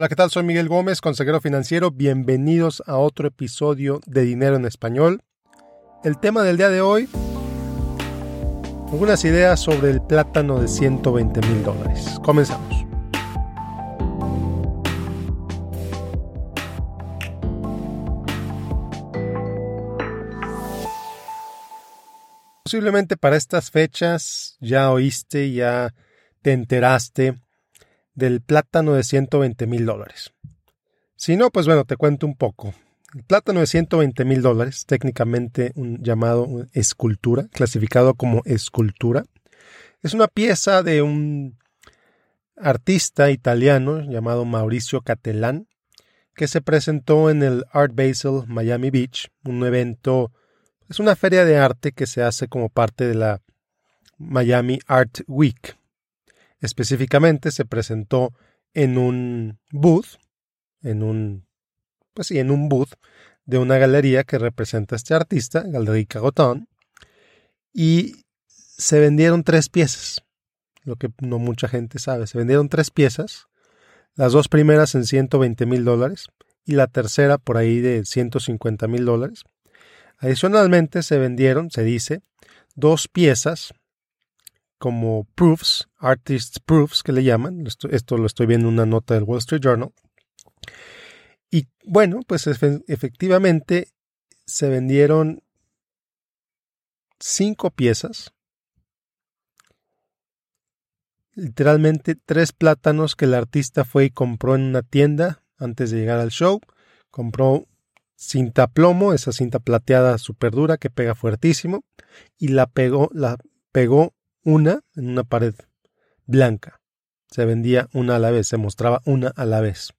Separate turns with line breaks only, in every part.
Hola, ¿qué tal? Soy Miguel Gómez, consejero financiero. Bienvenidos a otro episodio de Dinero en Español. El tema del día de hoy, algunas ideas sobre el plátano de 120 mil dólares. Comenzamos. Posiblemente para estas fechas ya oíste, ya te enteraste del plátano de 120 mil dólares. Si no, pues bueno, te cuento un poco. El plátano de 120 mil dólares, técnicamente un llamado escultura, clasificado como escultura, es una pieza de un artista italiano llamado Mauricio Catellán, que se presentó en el Art Basel Miami Beach, un evento, es una feria de arte que se hace como parte de la Miami Art Week. Específicamente se presentó en un booth, en un, pues sí, en un booth de una galería que representa a este artista, Galería Cagotón, y se vendieron tres piezas, lo que no mucha gente sabe. Se vendieron tres piezas, las dos primeras en 120 mil dólares y la tercera por ahí de 150 mil dólares. Adicionalmente se vendieron, se dice, dos piezas como proofs, artists proofs que le llaman. Esto, lo estoy viendo en una nota del Wall Street Journal. Y bueno, pues efectivamente se vendieron cinco piezas. Literalmente tres plátanos que el artista fue y compró en una tienda antes de llegar al show. Compró cinta plomo, esa cinta plateada súper dura que pega fuertísimo, y la pegó, la pegó una en una pared blanca. Se vendía una a la vez, se mostraba una a la vez.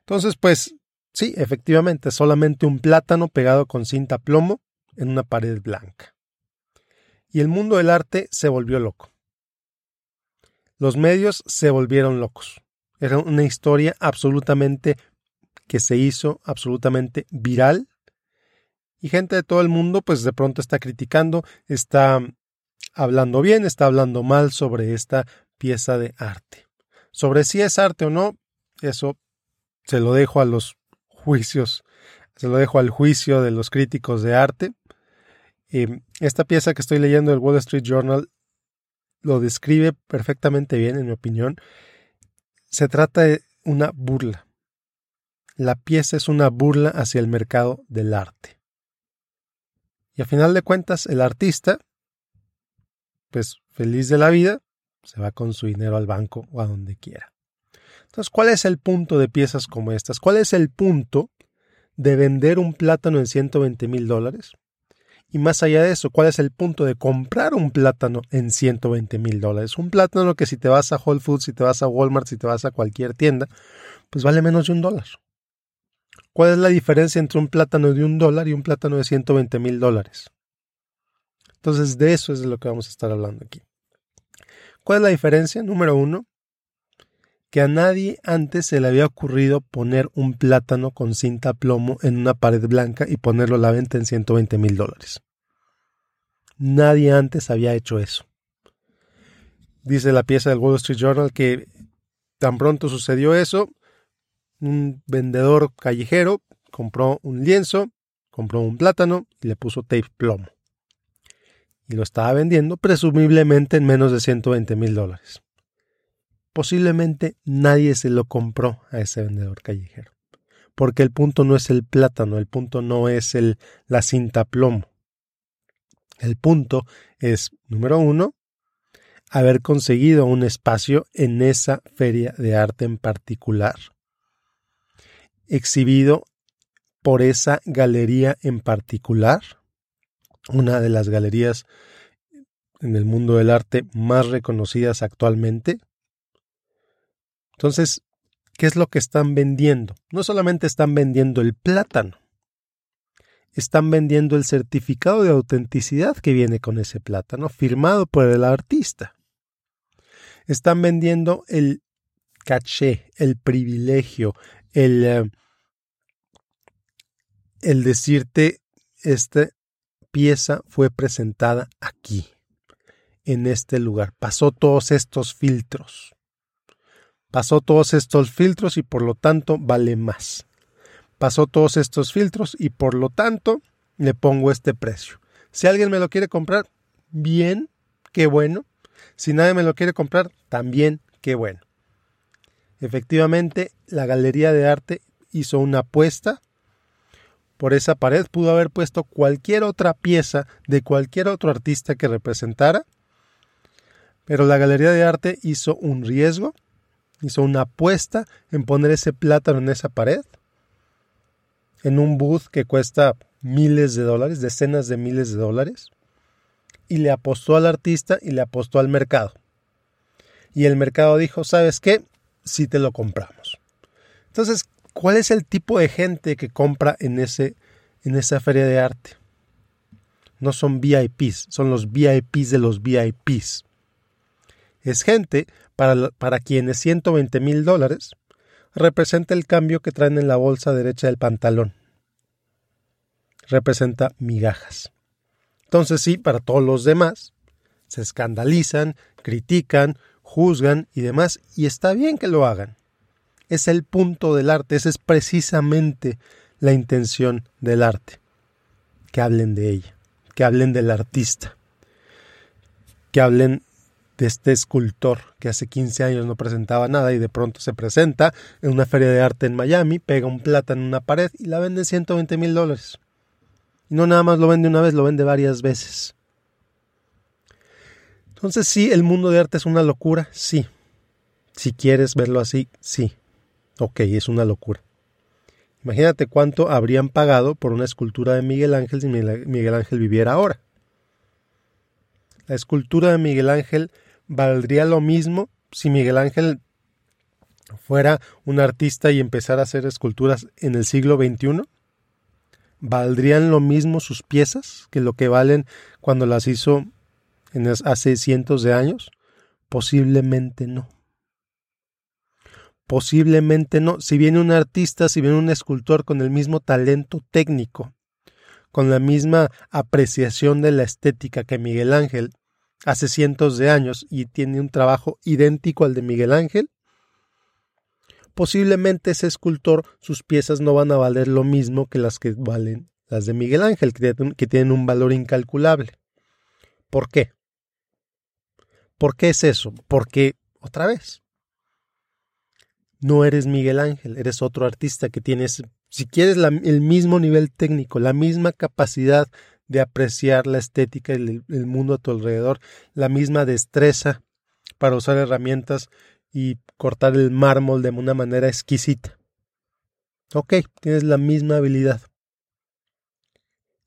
Entonces, pues sí, efectivamente, solamente un plátano pegado con cinta plomo en una pared blanca. Y el mundo del arte se volvió loco. Los medios se volvieron locos. Era una historia absolutamente que se hizo absolutamente viral. Y gente de todo el mundo, pues de pronto está criticando, está hablando bien, está hablando mal sobre esta pieza de arte. Sobre si es arte o no, eso se lo dejo a los juicios, se lo dejo al juicio de los críticos de arte. Eh, esta pieza que estoy leyendo del Wall Street Journal lo describe perfectamente bien, en mi opinión. Se trata de una burla. La pieza es una burla hacia el mercado del arte. Y a final de cuentas, el artista pues feliz de la vida, se va con su dinero al banco o a donde quiera. Entonces, ¿cuál es el punto de piezas como estas? ¿Cuál es el punto de vender un plátano en 120 mil dólares? Y más allá de eso, ¿cuál es el punto de comprar un plátano en 120 mil dólares? Un plátano que si te vas a Whole Foods, si te vas a Walmart, si te vas a cualquier tienda, pues vale menos de un dólar. ¿Cuál es la diferencia entre un plátano de un dólar y un plátano de 120 mil dólares? Entonces, de eso es de lo que vamos a estar hablando aquí. ¿Cuál es la diferencia? Número uno, que a nadie antes se le había ocurrido poner un plátano con cinta plomo en una pared blanca y ponerlo a la venta en 120 mil dólares. Nadie antes había hecho eso. Dice la pieza del Wall Street Journal que tan pronto sucedió eso, un vendedor callejero compró un lienzo, compró un plátano y le puso tape plomo y lo estaba vendiendo presumiblemente en menos de 120 mil dólares. Posiblemente nadie se lo compró a ese vendedor callejero, porque el punto no es el plátano, el punto no es el, la cinta plomo. El punto es, número uno, haber conseguido un espacio en esa feria de arte en particular, exhibido por esa galería en particular, una de las galerías en el mundo del arte más reconocidas actualmente. Entonces, ¿qué es lo que están vendiendo? No solamente están vendiendo el plátano, están vendiendo el certificado de autenticidad que viene con ese plátano, firmado por el artista. Están vendiendo el caché, el privilegio, el, eh, el decirte, este pieza fue presentada aquí, en este lugar. Pasó todos estos filtros. Pasó todos estos filtros y por lo tanto vale más. Pasó todos estos filtros y por lo tanto le pongo este precio. Si alguien me lo quiere comprar, bien, qué bueno. Si nadie me lo quiere comprar, también qué bueno. Efectivamente, la galería de arte hizo una apuesta por esa pared, pudo haber puesto cualquier otra pieza de cualquier otro artista que representara, pero la galería de arte hizo un riesgo, hizo una apuesta en poner ese plátano en esa pared, en un booth que cuesta miles de dólares, decenas de miles de dólares, y le apostó al artista y le apostó al mercado. Y el mercado dijo, ¿sabes qué? Si te lo compramos. Entonces, ¿cuál es el tipo de gente que compra en, ese, en esa feria de arte? No son VIPs, son los VIPs de los VIPs. Es gente para, para quienes 120 mil dólares representa el cambio que traen en la bolsa derecha del pantalón. Representa migajas. Entonces sí, para todos los demás, se escandalizan, critican, juzgan y demás, y está bien que lo hagan. Es el punto del arte, esa es precisamente la intención del arte. Que hablen de ella, que hablen del artista, que hablen de este escultor que hace 15 años no presentaba nada y de pronto se presenta en una feria de arte en Miami, pega un plata en una pared y la vende en 120 mil dólares. Y no nada más lo vende una vez, lo vende varias veces. Entonces sí, el mundo de arte es una locura, sí. Si quieres verlo así, sí. Ok, es una locura. Imagínate cuánto habrían pagado por una escultura de Miguel Ángel si Miguel Ángel viviera ahora. La escultura de Miguel Ángel valdría lo mismo si Miguel Ángel fuera un artista y empezara a hacer esculturas en el siglo XXI. ¿Valdrían lo mismo sus piezas que lo que valen cuando las hizo en hace cientos de años? Posiblemente no. Posiblemente no. Si viene un artista, si viene un escultor con el mismo talento técnico, con la misma apreciación de la estética que Miguel Ángel hace cientos de años y tiene un trabajo idéntico al de Miguel Ángel, posiblemente ese escultor sus piezas no van a valer lo mismo que las que valen las de Miguel Ángel, que tienen un valor incalculable. ¿Por qué? ¿Por qué es eso? Porque, otra vez, no eres Miguel Ángel, eres otro artista que tienes, si quieres, el mismo nivel técnico, la misma capacidad de apreciar la estética y el mundo a tu alrededor, la misma destreza para usar herramientas y cortar el mármol de una manera exquisita. Ok, tienes la misma habilidad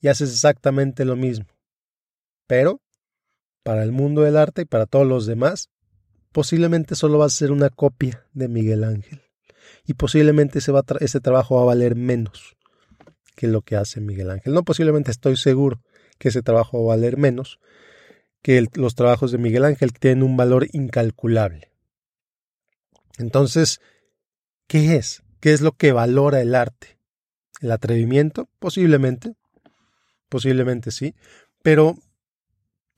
y haces exactamente lo mismo. Pero, para el mundo del arte y para todos los demás, posiblemente solo vas a ser una copia de Miguel Ángel. Y posiblemente ese, ese trabajo va a valer menos que lo que hace Miguel Ángel. No posiblemente estoy seguro que ese trabajo va a valer menos que los trabajos de Miguel Ángel que tienen un valor incalculable. Entonces, ¿qué es? ¿Qué es lo que valora el arte? ¿El atrevimiento? Posiblemente. Posiblemente sí. Pero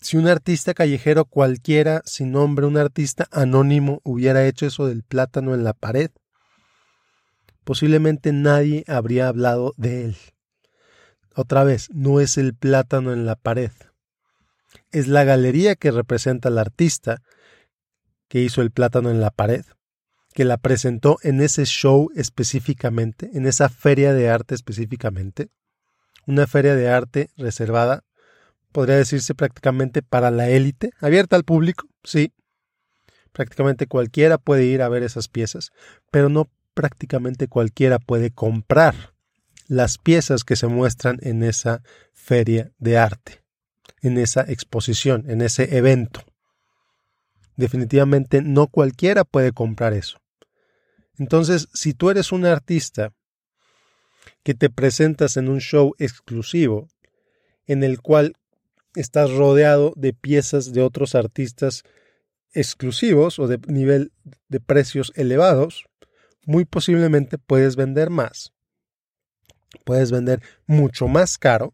si un artista callejero cualquiera, sin nombre, un artista anónimo, hubiera hecho eso del plátano en la pared, posiblemente nadie habría hablado de él. Otra vez, no es el plátano en la pared. Es la galería que representa al artista que hizo el plátano en la pared, que la presentó en ese show específicamente, en esa feria de arte específicamente. Una feria de arte reservada podría decirse prácticamente para la élite, abierta al público, sí. Prácticamente cualquiera puede ir a ver esas piezas, pero no prácticamente cualquiera puede comprar las piezas que se muestran en esa feria de arte, en esa exposición, en ese evento. Definitivamente no cualquiera puede comprar eso. Entonces, si tú eres un artista que te presentas en un show exclusivo, en el cual estás rodeado de piezas de otros artistas exclusivos o de nivel de precios elevados, muy posiblemente puedes vender más. Puedes vender mucho más caro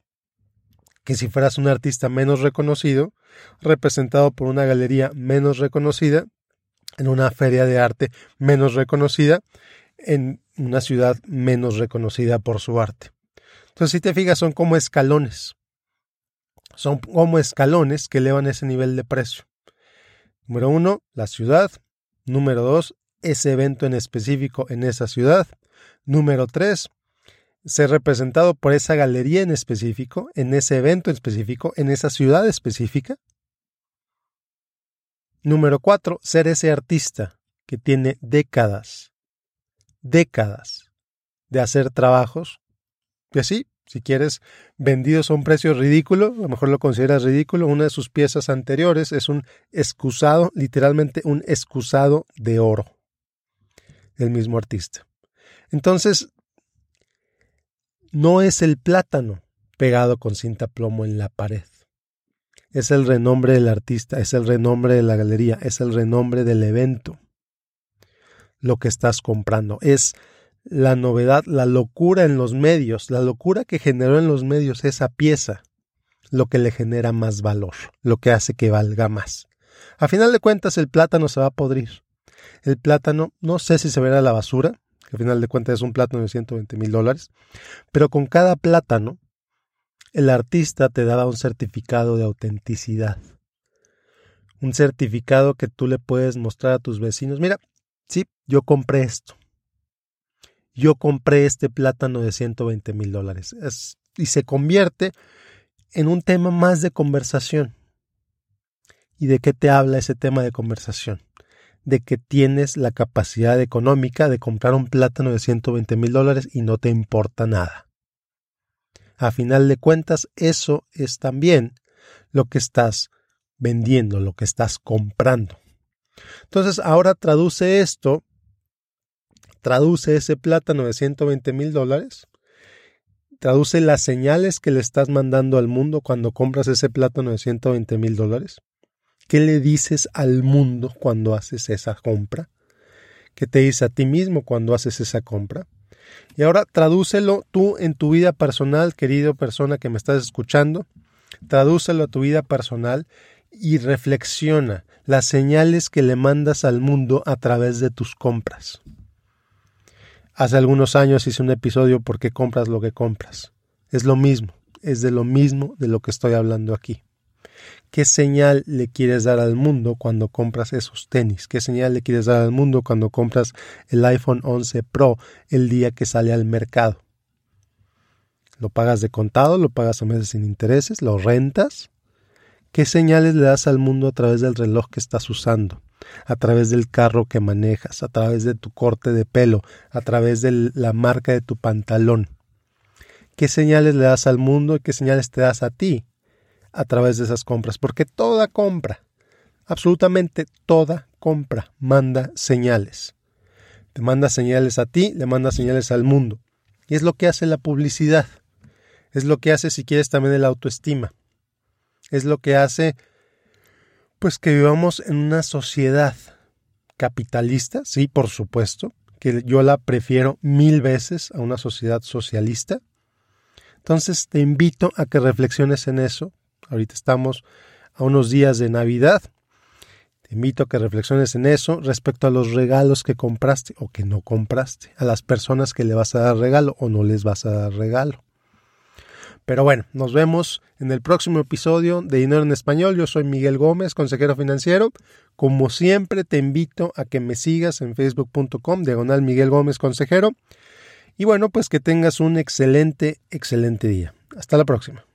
que si fueras un artista menos reconocido, representado por una galería menos reconocida, en una feria de arte menos reconocida, en una ciudad menos reconocida por su arte. Entonces, si te fijas, son como escalones. Son como escalones que elevan ese nivel de precio. Número uno, la ciudad. Número dos, ese evento en específico en esa ciudad. Número tres, ser representado por esa galería en específico, en ese evento específico, en esa ciudad específica. Número cuatro, ser ese artista que tiene décadas, décadas de hacer trabajos, y así, si quieres, vendidos a un precio ridículo, a lo mejor lo consideras ridículo, una de sus piezas anteriores es un excusado, literalmente un excusado de oro del mismo artista. Entonces, no es el plátano pegado con cinta plomo en la pared. Es el renombre del artista, es el renombre de la galería, es el renombre del evento. Lo que estás comprando es la novedad, la locura en los medios, la locura que generó en los medios esa pieza, lo que le genera más valor, lo que hace que valga más. A final de cuentas, el plátano se va a podrir. El plátano, no sé si se verá a la basura, que al final de cuentas es un plátano de 120 mil dólares, pero con cada plátano, el artista te daba un certificado de autenticidad. Un certificado que tú le puedes mostrar a tus vecinos. Mira, sí, yo compré esto. Yo compré este plátano de 120 mil dólares. y se convierte en un tema más de conversación. ¿Y de qué te habla ese tema de conversación? de que tienes la capacidad económica de comprar un plátano de 120 mil dólares y no te importa nada. A final de cuentas, eso es también lo que estás vendiendo, lo que estás comprando. Entonces, ahora traduce esto, traduce ese plátano de 120 mil dólares, traduce las señales que le estás mandando al mundo cuando compras ese plátano de 120 mil dólares ¿Qué le dices al mundo cuando haces esa compra? ¿Qué te dice a ti mismo cuando haces esa compra? Y ahora tradúcelo tú en tu vida personal, querido persona que me estás escuchando. Tradúcelo a tu vida personal y reflexiona las señales que le mandas al mundo a través de tus compras. Hace algunos años hice un episodio por qué compras lo que compras. Es lo mismo, es de lo mismo de lo que estoy hablando aquí. ¿Qué señal le quieres dar al mundo cuando compras esos tenis? ¿Qué señal le quieres dar al mundo cuando compras el iPhone 11 Pro el día que sale al mercado? ¿Lo pagas de contado? ¿Lo pagas a meses sin intereses? ¿Lo rentas? ¿Qué señales le das al mundo a través del reloj que estás usando? A través del carro que manejas, a través de tu corte de pelo, a través de la marca de tu pantalón. ¿Qué señales le das al mundo y qué señales te das a ti a través de esas compras, porque toda compra, absolutamente toda compra, manda señales. Te manda señales a ti, le manda señales al mundo. Y es lo que hace la publicidad. Es lo que hace, si quieres, también la autoestima. Es lo que hace, pues, que vivamos en una sociedad capitalista, sí, por supuesto, que yo la prefiero mil veces a una sociedad socialista. Entonces te invito a que reflexiones en eso, Ahorita estamos a unos días de Navidad. Te invito a que reflexiones en eso respecto a los regalos que compraste o que no compraste, a las personas que le vas a dar regalo o no les vas a dar regalo. Pero bueno, nos vemos en el próximo episodio de Dinero en Español. Yo soy Miguel Gómez, consejero financiero. Como siempre, te invito a que me sigas en facebook.com, diagonal Miguel Gómez, consejero. Y bueno, pues que tengas un excelente, excelente día. Hasta la próxima.